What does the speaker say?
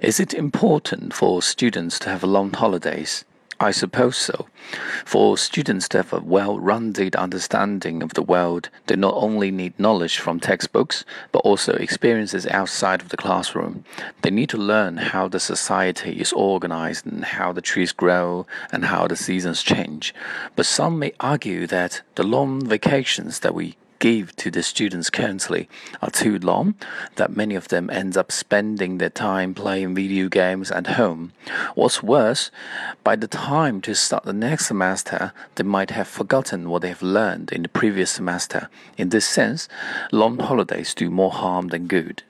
Is it important for students to have long holidays? I suppose so. For students to have a well rounded understanding of the world, they not only need knowledge from textbooks, but also experiences outside of the classroom. They need to learn how the society is organized and how the trees grow and how the seasons change. But some may argue that the long vacations that we give to the students currently are too long that many of them end up spending their time playing video games at home. What's worse, by the time to start the next semester, they might have forgotten what they have learned in the previous semester. In this sense, long holidays do more harm than good.